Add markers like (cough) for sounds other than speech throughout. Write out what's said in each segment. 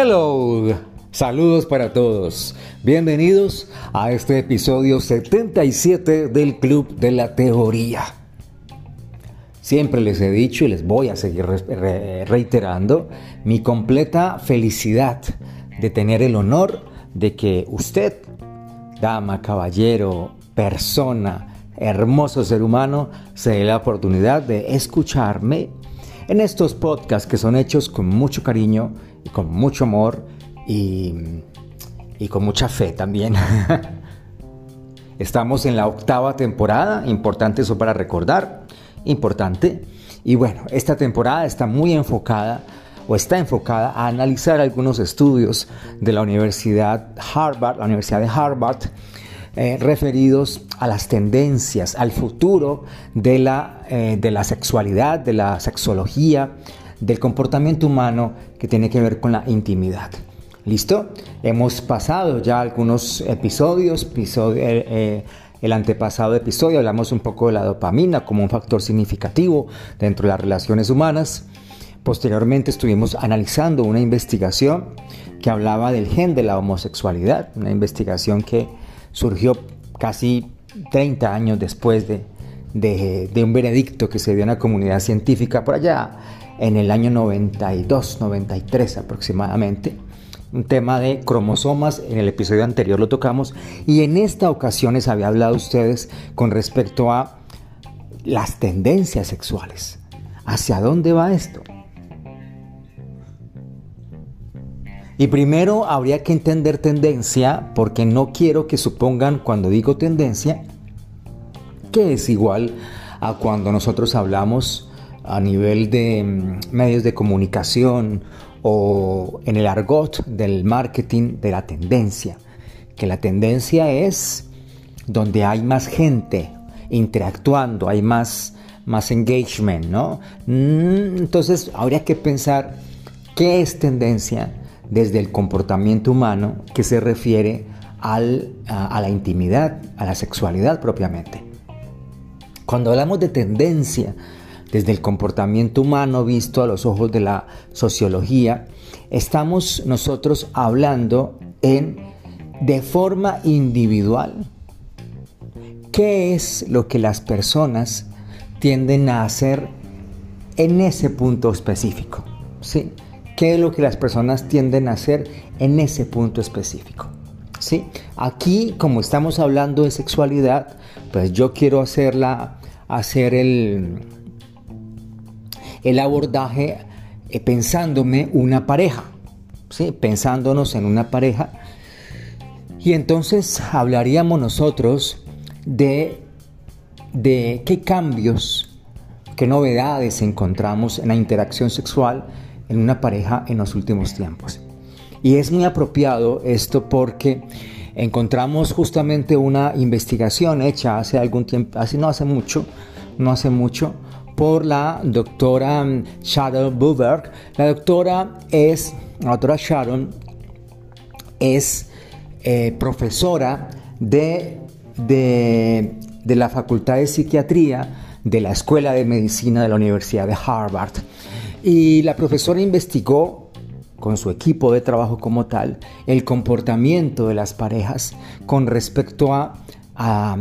Hello, saludos para todos. Bienvenidos a este episodio 77 del Club de la Teoría. Siempre les he dicho y les voy a seguir reiterando mi completa felicidad de tener el honor de que usted, dama, caballero, persona, hermoso ser humano, se dé la oportunidad de escucharme en estos podcasts que son hechos con mucho cariño con mucho amor y, y con mucha fe también. (laughs) Estamos en la octava temporada, importante eso para recordar, importante. Y bueno, esta temporada está muy enfocada o está enfocada a analizar algunos estudios de la Universidad Harvard, la Universidad de Harvard, eh, referidos a las tendencias, al futuro de la, eh, de la sexualidad, de la sexología, del comportamiento humano que tiene que ver con la intimidad. ¿Listo? Hemos pasado ya algunos episodios, eh, el antepasado episodio hablamos un poco de la dopamina como un factor significativo dentro de las relaciones humanas. Posteriormente estuvimos analizando una investigación que hablaba del gen de la homosexualidad, una investigación que surgió casi 30 años después de, de, un veredicto que se dio en la comunidad científica por allá en el año 92, 93 aproximadamente. Un tema de cromosomas, en el episodio anterior lo tocamos y en esta ocasión les había hablado a ustedes con respecto a las tendencias sexuales. ¿Hacia dónde va esto? Y primero habría que entender tendencia porque no quiero que supongan cuando digo tendencia que es igual a cuando nosotros hablamos a nivel de mm, medios de comunicación o en el argot del marketing de la tendencia. Que la tendencia es donde hay más gente interactuando, hay más, más engagement, ¿no? Mm, entonces habría que pensar qué es tendencia desde el comportamiento humano que se refiere a, la intimidad, a la sexualidad propiamente. Cuando hablamos de tendencia desde el comportamiento humano visto a los ojos de la sociología, estamos nosotros hablando en de forma individual. ¿Qué es lo que las personas tienden a hacer en ese punto específico? ¿Sí? qué es lo que las personas tienden a hacer en ese punto específico. ¿Sí? Aquí, como estamos hablando de sexualidad, pues yo quiero hacerla, hacer el, el abordaje eh, pensándome una pareja, ¿sí? pensándonos en una pareja. Y entonces hablaríamos nosotros de, de qué cambios, qué novedades encontramos en la interacción sexual en una pareja en los últimos tiempos. Y es muy apropiado esto porque encontramos justamente una investigación hecha hace algún tiempo, hace, no hace mucho, no hace mucho, por la doctora mm, Sharon Buberg. La doctora es, la Sharon es eh, profesora de, de, de la Facultad de Psiquiatría de la Escuela de Medicina de la Universidad de Harvard. Y la profesora investigó con su equipo de trabajo como tal el comportamiento de las parejas con respecto a, a,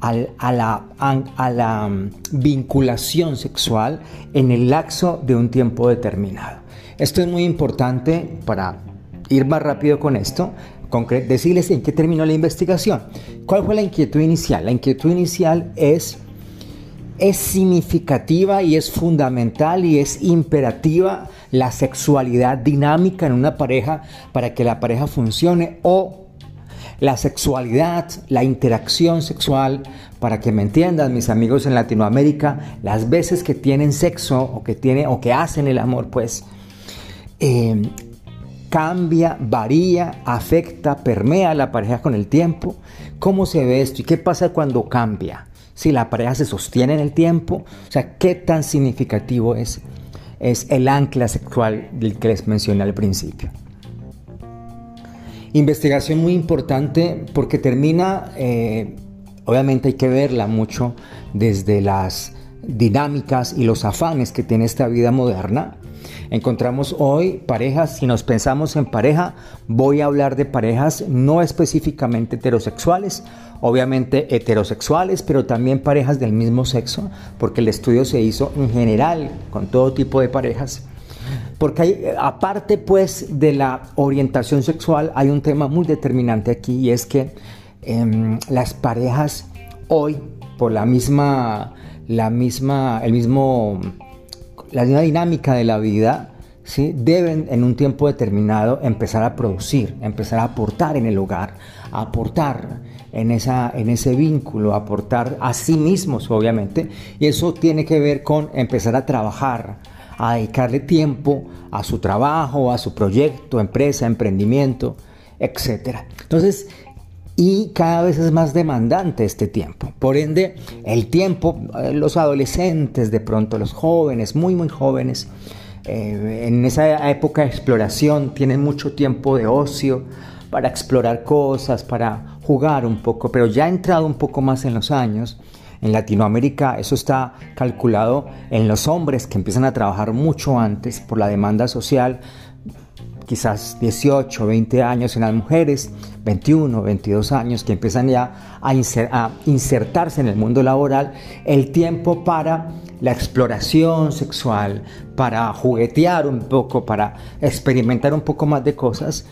a la vinculación sexual en el lapso de un tiempo determinado. Esto es muy importante para ir más rápido con esto, decirles en qué terminó la investigación. ¿Cuál fue la inquietud inicial? La inquietud inicial es es significativa y es fundamental y es imperativa la sexualidad dinámica en una pareja para que la pareja funcione o la sexualidad, la interacción sexual, para que me entiendan mis amigos en Latinoamérica, las veces que tienen sexo o que, tiene, o que hacen el amor, pues eh, cambia, varía, afecta, permea a la pareja con el tiempo. ¿Cómo se ve esto y qué pasa cuando cambia? si la pareja se sostiene en el tiempo, o sea, qué tan significativo es, es el ancla sexual del que les mencioné al principio. Investigación muy importante porque termina, eh, obviamente hay que verla mucho desde las, dinámicas y los afanes que tiene esta vida moderna, encontramos hoy parejas, si nos pensamos en pareja, voy a hablar de parejas no específicamente heterosexuales, obviamente heterosexuales, pero también parejas del mismo sexo, porque el estudio se hizo en general con todo tipo de parejas. Porque hay, aparte pues de la orientación sexual, hay un tema muy determinante aquí y es que em, las parejas hoy, por la misma, la misma, el mismo, la misma dinámica de la vida, ¿sí? deben en un tiempo determinado empezar a producir, empezar a aportar en el hogar, a aportar en, esa, en ese vínculo, aportar a sí mismos, obviamente, y eso tiene que ver con empezar a trabajar, a dedicarle tiempo a su trabajo, a su proyecto, empresa, emprendimiento, etc. Entonces, y cada vez es más demandante este tiempo. Por ende, el tiempo, eh, los adolescentes, de pronto los jóvenes, muy, muy jóvenes, eh, en esa época de exploración tienen mucho tiempo de ocio para explorar cosas, para jugar un poco, pero ya ha entrado un poco más en los años, en Latinoamérica eso está calculado en los hombres que empiezan a trabajar mucho antes por la demanda social, quizás 18, 20 años en las mujeres, 21, 22 años que empiezan ya a, insertarse en el mundo laboral, el tiempo para la exploración sexual, para juguetear un poco, para experimentar un poco más de cosas,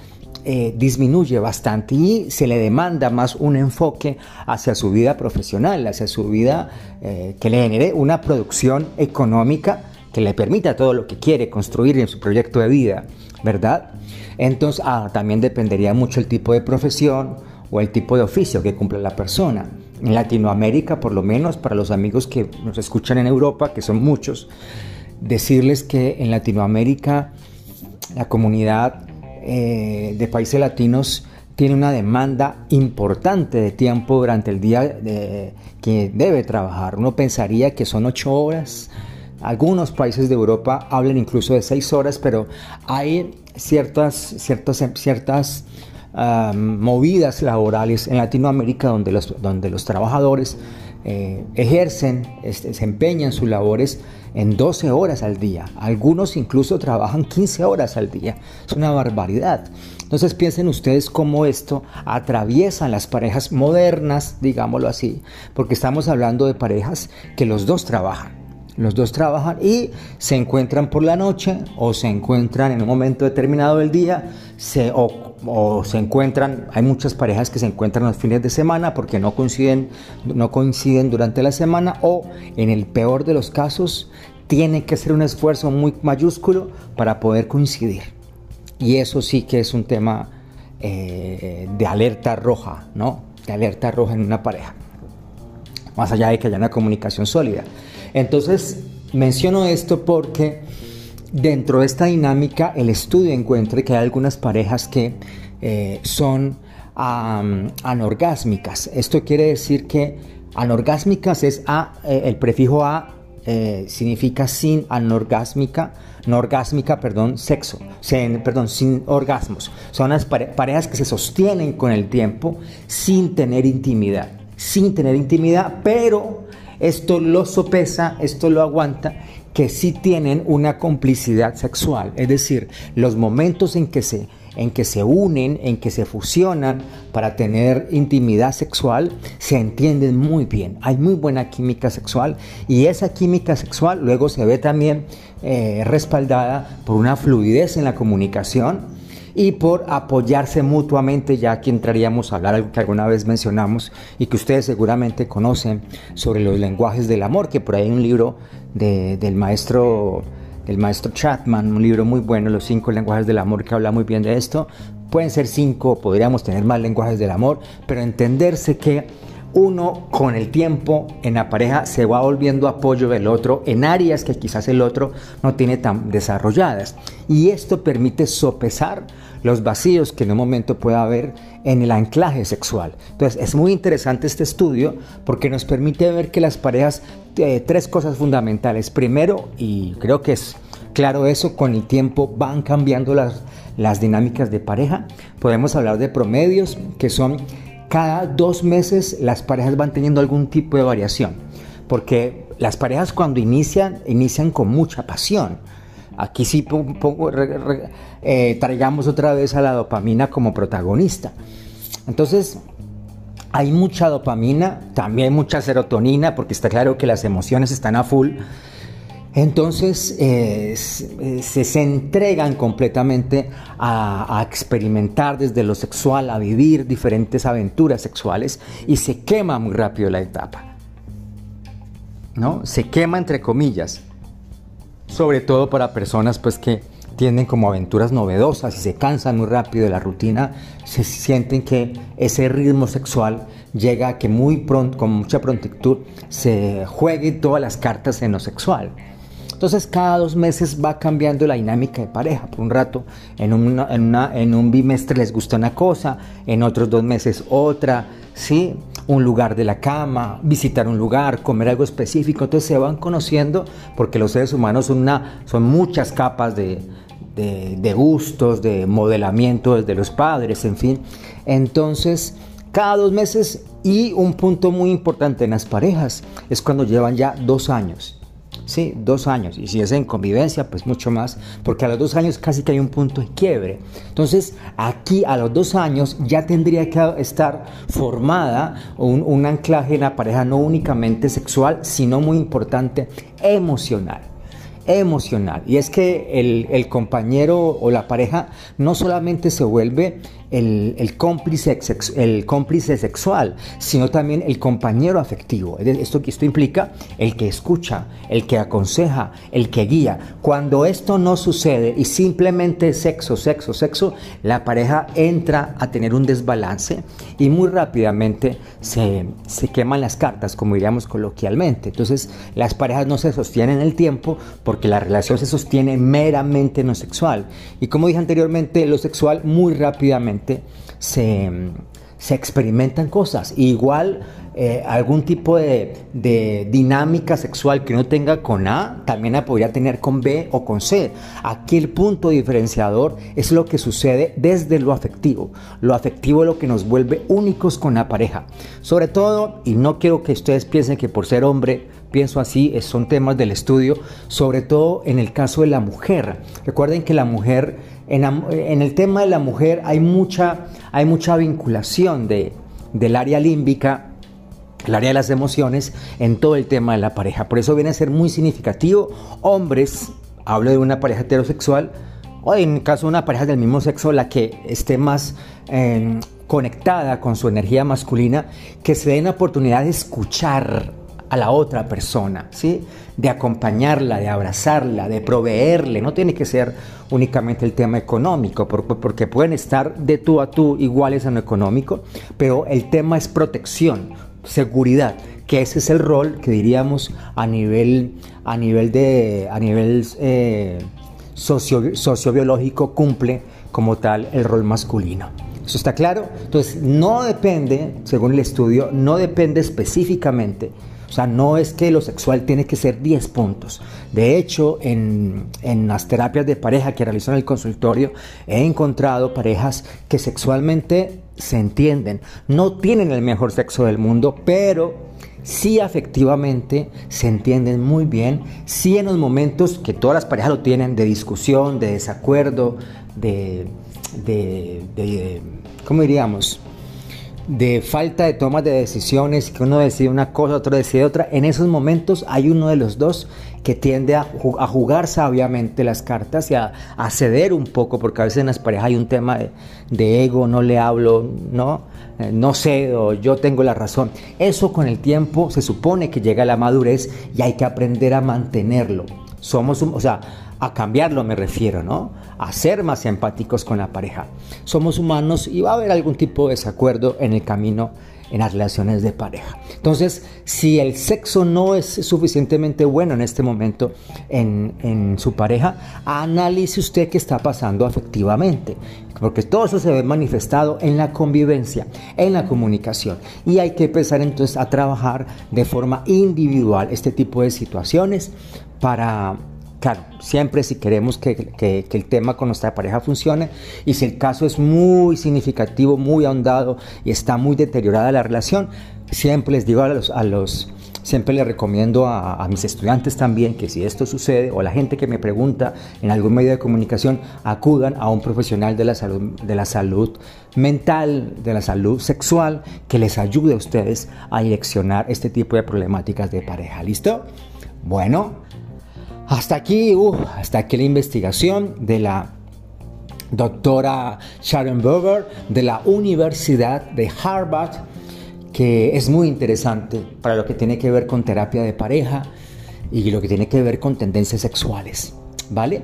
eh, disminuye bastante y se le demanda más un enfoque hacia su vida profesional, hacia su vida eh, que le genere una producción económica que le permita todo lo que quiere construir en su proyecto de vida, ¿verdad? Entonces, ah, también dependería mucho el tipo de profesión o el tipo de oficio que cumple la persona. En Latinoamérica, por lo menos para los amigos que nos escuchan en Europa, que son muchos, decirles que en Latinoamérica la comunidad eh, de países latinos tiene una demanda importante de tiempo durante el día que debe trabajar. Uno pensaría que son ocho horas. Algunos países de Europa hablan incluso de seis horas, pero hay ciertas, ciertas, ciertas movidas laborales en Latinoamérica donde los, donde los trabajadores eh, ejercen, desempeñan sus labores en 12 horas al día. Algunos incluso trabajan 15 horas al día. Es una barbaridad. Entonces piensen ustedes cómo esto atraviesa las parejas modernas, digámoslo así, porque estamos hablando de parejas que los dos trabajan. Los dos trabajan y se encuentran por la noche o se encuentran en un momento determinado del día se, se encuentran, hay muchas parejas que se encuentran los fines de semana porque no coinciden, no coinciden durante la semana o en el peor de los casos tiene que hacer un esfuerzo muy mayúsculo para poder coincidir. Y eso sí que es un tema eh, de alerta roja, ¿no? De alerta roja en una pareja. Más allá de que haya una comunicación sólida. Entonces, menciono esto porque dentro de esta dinámica el estudio encuentra que hay algunas parejas que eh, son anorgásmicas. Esto quiere decir que anorgásmicas es a, eh, el prefijo a eh, significa sin anorgásmica, no orgásmica, perdón, sexo, perdón, sin orgasmos. Son las parejas que se sostienen con el tiempo sin tener intimidad, sin tener intimidad, pero esto lo sopesa, esto lo aguanta, que sí tienen una complicidad sexual, es decir, los momentos en que se en que se unen, en que se fusionan para tener intimidad sexual, se entienden muy bien. Hay muy buena química sexual y esa química sexual luego se ve también eh, respaldada por una fluidez en la comunicación y por apoyarse mutuamente, ya que entraríamos a hablar algo que alguna vez mencionamos y que ustedes seguramente conocen sobre los lenguajes del amor, que por ahí hay un libro del maestro del maestro Chapman, un libro muy bueno, Los cinco lenguajes del amor, que habla muy bien de esto. Pueden ser cinco, podríamos tener más lenguajes del amor, pero entenderse que uno con el tiempo en la pareja se va volviendo apoyo del otro en áreas que quizás el otro no tiene tan desarrolladas. Y esto permite sopesar los vacíos que en un momento pueda haber en el anclaje sexual. Entonces es muy interesante este estudio porque nos permite ver que las parejas, eh, tres cosas fundamentales. Primero, y creo que es claro eso, con el tiempo van cambiando las, las dinámicas de pareja. Podemos hablar de promedios que son cada dos meses las parejas van teniendo algún tipo de variación. Porque las parejas cuando inician, inician con mucha pasión. Aquí sí eh, traigamos otra vez a la dopamina como protagonista. Entonces, hay mucha dopamina, también mucha serotonina, porque está claro que las emociones están a full. Entonces eh, se, entregan completamente a, a, experimentar desde lo sexual, a vivir diferentes aventuras sexuales y se quema muy rápido la etapa. ¿No? Se quema entre comillas, sobre todo para personas pues que tienen como aventuras novedosas y se cansan muy rápido de la rutina, se sienten que ese ritmo sexual llega a que muy pronto, con mucha prontitud, se juegue todas las cartas en lo sexual. Entonces cada dos meses va cambiando la dinámica de pareja. Por un rato, en, un bimestre les gusta una cosa, en otros dos meses otra, ¿sí? un lugar de la cama, visitar un lugar, comer algo específico. Entonces se van conociendo porque los seres humanos son, una, son muchas capas de, de, gustos, de modelamiento desde los padres, en fin. Entonces, cada dos meses y un punto muy importante en las parejas es cuando llevan ya dos años. Sí, dos años. Y si es en convivencia, pues mucho más, porque a los dos años casi que hay un punto de quiebre. Entonces, aquí a los dos años ya tendría que estar formada un, un anclaje en la pareja no únicamente sexual, sino muy importante, emocional emocional. Y es que el, el, compañero o la pareja no solamente se vuelve el, cómplice, el cómplice sexual, sino también el compañero afectivo. Esto, esto implica el que escucha, el que aconseja, el que guía. Cuando esto no sucede y simplemente sexo, sexo, sexo, la pareja entra a tener un desbalance y muy rápidamente se, se queman las cartas, como diríamos coloquialmente. Entonces las parejas no se sostienen el tiempo porque la relación se sostiene meramente en lo sexual. Y como dije anteriormente, lo sexual muy rápidamente se, experimentan cosas. Igual eh, algún tipo de, dinámica sexual que uno tenga con A, también la podría tener con B o con C. Aquí el punto diferenciador es lo que sucede desde lo afectivo. Lo afectivo es lo que nos vuelve únicos con la pareja. Sobre todo, y no quiero que ustedes piensen que por ser hombre pienso así, son temas del estudio, sobre todo en el caso de la mujer. Recuerden que la mujer en, el tema de la mujer hay mucha, hay mucha vinculación de, del área límbica, el área de las emociones, en todo el tema de la pareja. Por eso viene a ser muy significativo. Hombres, hablo de una pareja heterosexual, o en caso de una pareja del mismo sexo, la que esté más em, conectada con su energía masculina, que se den la oportunidad de escuchar a la otra persona, ¿sí? De acompañarla, de abrazarla, de proveerle. No tiene que ser únicamente el tema económico, porque pueden estar de tú a tú iguales en lo económico, pero el tema es protección, seguridad, que ese es el rol que diríamos a nivel, a nivel, de, a nivel eh, socio, sociobiológico cumple como tal el rol masculino. ¿Eso está claro? Entonces, no depende, según el estudio, no depende específicamente sea, no es que lo sexual tiene que ser 10 puntos. De hecho, en, las terapias de pareja que realizo en el consultorio, he encontrado parejas que sexualmente se entienden, no tienen el mejor sexo del mundo, pero sí afectivamente se entienden muy bien, sí en los momentos que todas las parejas lo tienen de discusión, de desacuerdo, de, de, de ¿cómo diríamos? De falta de toma de decisiones, que uno decide una cosa, otro decide otra, en esos momentos hay uno de los dos que tiende a, jugar sabiamente las cartas y a, ceder un poco, porque a veces en las parejas hay un tema de, ego, no le hablo, no, eh, no cedo, yo tengo la razón. Eso con el tiempo se supone que llega a la madurez y hay que aprender a mantenerlo. Somos, o sea, a cambiarlo me refiero, ¿no? A ser más empáticos con la pareja. Somos humanos y va a haber algún tipo de desacuerdo en el camino en las relaciones de pareja. Entonces, si el sexo no es suficientemente bueno en este momento en, en, su pareja, analice usted qué está pasando afectivamente, porque todo eso se ve manifestado en la convivencia, en la comunicación, y hay que empezar entonces a trabajar de forma individual este tipo de situaciones para Claro, siempre si queremos que, el tema con nuestra pareja funcione y si el caso es muy significativo, muy ahondado y está muy deteriorada la relación, siempre les digo a los, a los, siempre le recomiendo a, mis estudiantes también que si esto sucede o la gente que me pregunta en algún medio de comunicación, acudan a un profesional de la salud, de la salud mental, de la salud sexual, que les ayude a ustedes a direccionar este tipo de problemáticas de pareja. ¿Listo? Bueno, hasta aquí, uh, hasta aquí la investigación de la doctora Sharon Berger de la Universidad de Harvard, que es muy interesante para lo que tiene que ver con terapia de pareja y lo que tiene que ver con tendencias sexuales, ¿vale?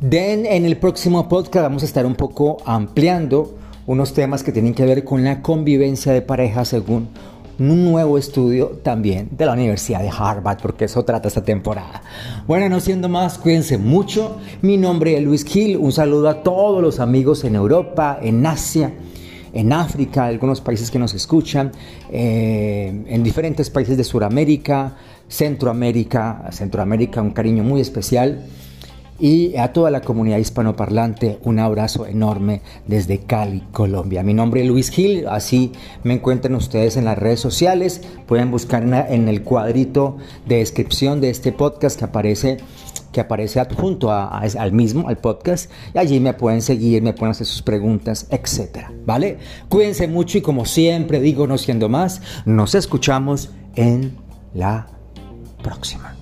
Den, en el próximo podcast vamos a estar un poco ampliando unos temas que tienen que ver con la convivencia de pareja según un nuevo estudio también de la Universidad de Harvard, porque eso trata esta temporada. Bueno, no siendo más, cuídense mucho. Mi nombre es Luis Gil. Un saludo a todos los amigos en Europa, en Asia, en África, algunos países que nos escuchan, eh, en diferentes países de Sudamérica, Centroamérica, Centroamérica, un cariño muy especial y a toda la comunidad hispanoparlante un abrazo enorme desde Cali, Colombia. Mi nombre es Luis Gil, así me encuentran ustedes en las redes sociales, pueden buscar en el cuadrito de descripción de este podcast que aparece que aparece adjunto al mismo, al podcast, y allí me pueden seguir, me pueden hacer sus preguntas, etcétera, ¿vale? Cuídense mucho y como siempre digo, no siendo más, nos escuchamos en la próxima.